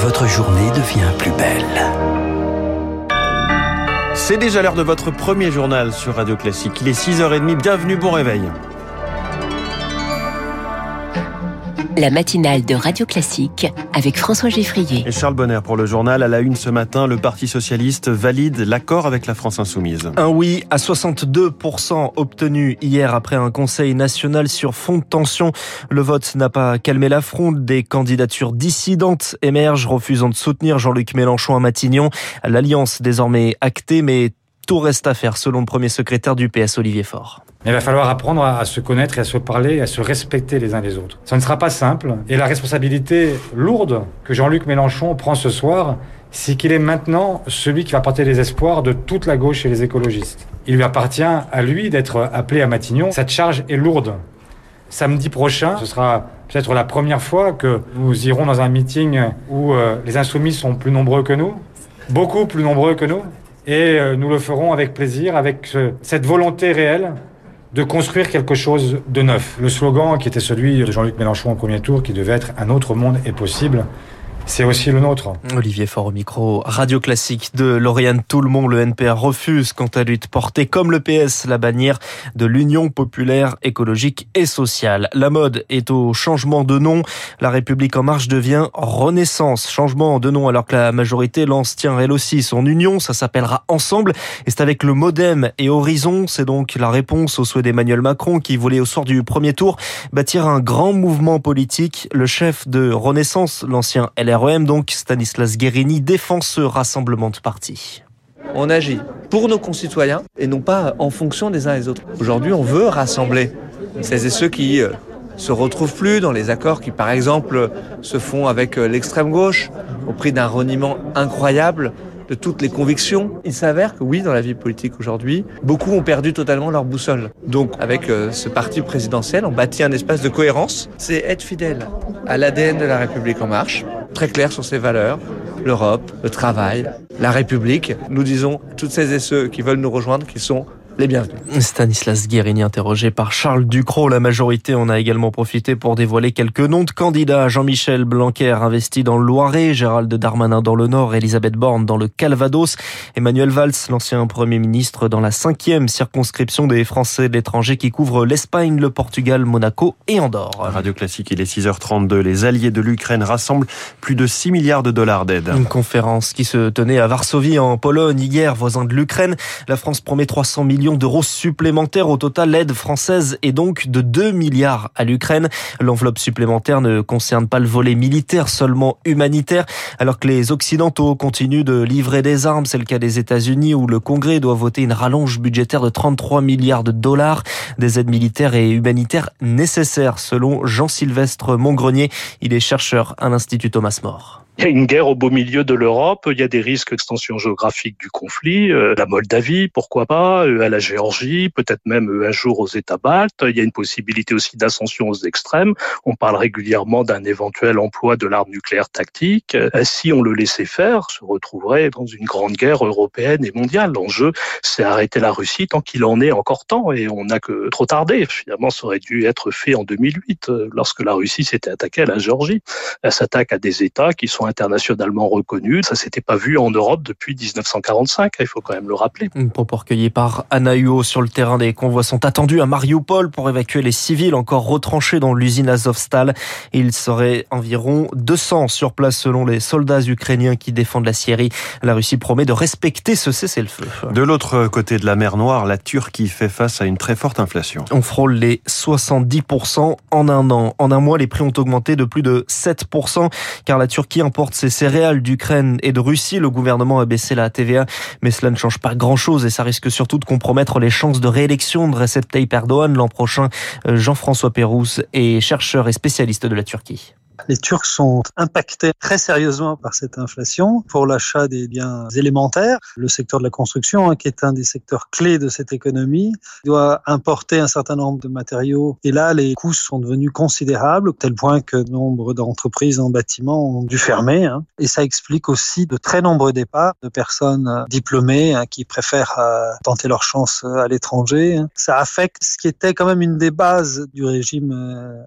votre journée devient plus belle. C'est déjà l'heure de votre premier journal sur Radio Classique. Il est 6h30. Bienvenue, bon réveil. La matinale de Radio Classique avec François Geffrier. Et Charles Bonner pour le journal. À la une ce matin, le Parti Socialiste valide l'accord avec la France Insoumise. Un oui à 62% obtenu hier après un conseil national sur fond de tension. Le vote n'a pas calmé la fronde. Des candidatures dissidentes émergent, refusant de soutenir Jean-Luc Mélenchon à Matignon. L'alliance désormais actée, mais tout reste à faire selon le premier secrétaire du PS, Olivier Faure. Il va falloir apprendre à se connaître et à se parler à se respecter les uns les autres. Ça ne sera pas simple. Et la responsabilité lourde que Jean-Luc Mélenchon prend ce soir, c'est qu'il est maintenant celui qui va porter les espoirs de toute la gauche et les écologistes. Il lui appartient à lui d'être appelé à Matignon. Cette charge est lourde. Samedi prochain, ce sera peut-être la première fois que nous irons dans un meeting où euh, les insoumis sont plus nombreux que nous, beaucoup plus nombreux que nous, et euh, nous le ferons avec plaisir, avec cette volonté réelle de construire quelque chose de neuf. Le slogan qui était celui de Jean-Luc Mélenchon au premier tour, qui devait être un autre monde est possible, c'est aussi le nôtre. Olivier Faure au micro, radio classique de Lauriane monde, le NPR refuse quant à lui de porter comme le PS la bannière de l'Union populaire écologique et sociale. La mode est au changement de nom. La République en marche devient Renaissance. Changement de nom alors que la majorité lance tient elle aussi son union. Ça s'appellera Ensemble. Et c'est avec le Modem et Horizon. C'est donc la réponse au souhait d'Emmanuel Macron qui voulait au soir du premier tour bâtir un grand mouvement politique. Le chef de Renaissance, l'ancien LR REM, donc Stanislas Guérini, défend ce rassemblement de partis. On agit pour nos concitoyens et non pas en fonction des uns et des autres. Aujourd'hui, on veut rassembler celles et ceux qui euh, se retrouvent plus dans les accords qui, par exemple, se font avec euh, l'extrême gauche au prix d'un reniement incroyable de toutes les convictions. Il s'avère que oui, dans la vie politique aujourd'hui, beaucoup ont perdu totalement leur boussole. Donc, avec euh, ce parti présidentiel, on bâtit un espace de cohérence. C'est être fidèle à l'ADN de la République en marche, très clair sur ses valeurs, l'Europe, le travail, la République. Nous disons toutes celles et ceux qui veulent nous rejoindre qu'ils sont les bienvenus. Stanislas Guérini interrogé par Charles Ducrot. La majorité en a également profité pour dévoiler quelques noms de candidats. Jean-Michel Blanquer investi dans le Loiret, Gérald Darmanin dans le Nord, Elisabeth Borne dans le Calvados, Emmanuel Valls, l'ancien Premier ministre dans la cinquième circonscription des Français de l'étranger qui couvre l'Espagne, le Portugal, Monaco et Andorre. Radio Classique, il est 6h32. Les alliés de l'Ukraine rassemblent plus de 6 milliards de dollars d'aide. Une conférence qui se tenait à Varsovie en Pologne hier, voisin de l'Ukraine. La France promet 300 millions d'euros supplémentaires. Au total, l'aide française est donc de 2 milliards à l'Ukraine. L'enveloppe supplémentaire ne concerne pas le volet militaire, seulement humanitaire, alors que les Occidentaux continuent de livrer des armes. C'est le cas des États-Unis où le Congrès doit voter une rallonge budgétaire de 33 milliards de dollars. Des aides militaires et humanitaires nécessaires, selon Jean-Sylvestre Montgrenier. Il est chercheur à l'Institut Thomas More. Il y a une guerre au beau milieu de l'Europe, il y a des risques d'extension géographique du conflit, euh, la Moldavie, pourquoi pas, euh, à la Géorgie, peut-être même euh, un jour aux États baltes. Il y a une possibilité aussi d'ascension aux extrêmes. On parle régulièrement d'un éventuel emploi de l'arme nucléaire tactique. Si on le laissait faire, on se retrouverait dans une grande guerre européenne et mondiale. L'enjeu, c'est arrêter la Russie tant qu'il en est encore temps et on n'a que trop tardé. Finalement, ça aurait dû être fait en 2008 lorsque la Russie s'était attaquée à la Géorgie. Elle s'attaque à des États qui sont internationalement reconnu. Ça s'était pas vu en Europe depuis 1945, il faut quand même le rappeler. Une propos recueilli par Anna Huo sur le terrain. Des convois sont attendus à Mariupol pour évacuer les civils encore retranchés dans l'usine Azovstal. Il serait environ 200 sur place selon les soldats ukrainiens qui défendent la Syrie. La Russie promet de respecter ce cessez-le-feu. De l'autre côté de la mer Noire, la Turquie fait face à une très forte inflation. On frôle les 70% en un an. En un mois, les prix ont augmenté de plus de 7% car la Turquie importe importe ses céréales d'Ukraine et de Russie. Le gouvernement a baissé la TVA, mais cela ne change pas grand-chose et ça risque surtout de compromettre les chances de réélection de Recep Tayyip Erdogan l'an prochain. Euh, Jean-François Pérouse est chercheur et spécialiste de la Turquie. Les Turcs sont impactés très sérieusement par cette inflation pour l'achat des biens élémentaires. Le secteur de la construction, hein, qui est un des secteurs clés de cette économie, doit importer un certain nombre de matériaux. Et là, les coûts sont devenus considérables, tel point que nombre d'entreprises en bâtiment ont dû fermer. Hein. Et ça explique aussi de très nombreux départs de personnes euh, diplômées hein, qui préfèrent euh, tenter leur chance euh, à l'étranger. Ça affecte ce qui était quand même une des bases du régime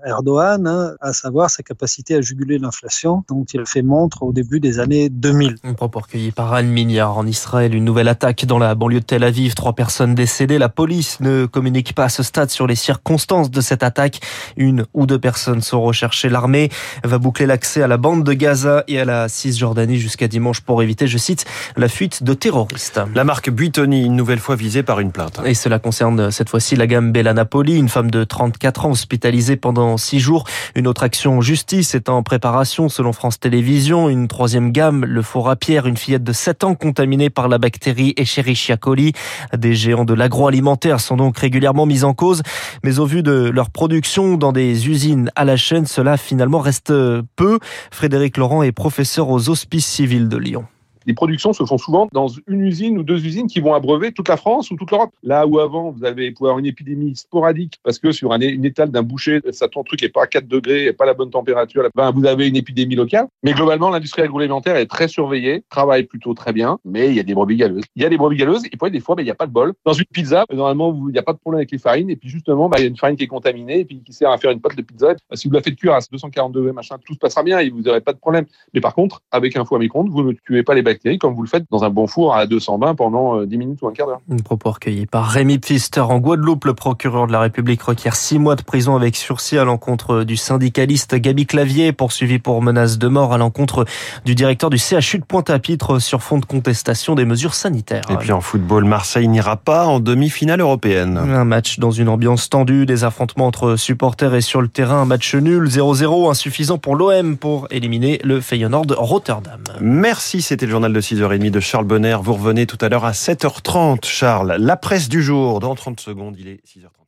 Erdogan, à savoir sa capacité capacité à juguler l'inflation dont il a fait montre au début des années 2000. Un propos recueilli par Anne Mignard en Israël. Une nouvelle attaque dans la banlieue de Tel Aviv. Trois personnes décédées. La police ne communique pas à ce stade sur les circonstances de cette attaque. Une ou deux personnes sont recherchées. L'armée va boucler l'accès à la bande de Gaza et à la Cisjordanie jusqu'à dimanche pour éviter, je cite, la fuite de terroristes. La marque Buitoni, une nouvelle fois visée par une plainte. Et cela concerne cette fois-ci la gamme Bella Napoli, une femme de 34 ans hospitalisée pendant six jours. Une autre action en justice est en préparation selon France Télévisions. Une troisième gamme, le four à pierre, une fillette de 7 ans contaminée par la bactérie Escherichia coli. Des géants de l'agroalimentaire sont donc régulièrement mis en cause. Mais au vu de leur production dans des usines à la chaîne, cela finalement reste peu. Frédéric Laurent est professeur aux hospices civils de Lyon les productions se font souvent dans une usine ou deux usines qui vont abreuver toute la France ou toute l'Europe. Là où avant, vous avez pouvoir une épidémie sporadique parce que sur un, une étale d'un boucher, ça ton truc est pas à 4 degrés, et pas la bonne température, ben, vous avez une épidémie locale. Mais globalement, l'industrie agroalimentaire est très surveillée, travaille plutôt très bien, mais il y a des brebis galeuses. Il y a des brebis galeuses et puis des fois, ben, il n'y a pas de bol. Dans une pizza, normalement, il n'y a pas de problème avec les farines et puis justement, ben, il y a une farine qui est contaminée et puis qui sert à faire une pâte de pizza. si vous la faites cuire à 240 degrés, tout se passera bien et vous n'aurez pas de problème. Mais par contre, avec un four à micro vous ne tuez pas les bactéries comme vous le faites dans un bon four à 220 pendant 10 euh, minutes ou un quart d'heure. Une propos recueilli par Rémi Pfister. En Guadeloupe, le procureur de la République requiert 6 mois de prison avec sursis à l'encontre du syndicaliste Gabi Clavier, poursuivi pour menace de mort à l'encontre du directeur du CHU de Pointe-à-Pitre sur fond de contestation des mesures sanitaires. Et puis en football, Marseille n'ira pas en demi-finale européenne. Un match dans une ambiance tendue, des affrontements entre supporters et sur le terrain, un match nul, 0-0, insuffisant pour l'OM pour éliminer le Feyenoord Rotterdam. Merci, c'était le journal de 6h30 de Charles Bonner. Vous revenez tout à l'heure à 7h30, Charles. La presse du jour, dans 30 secondes, il est 6h30.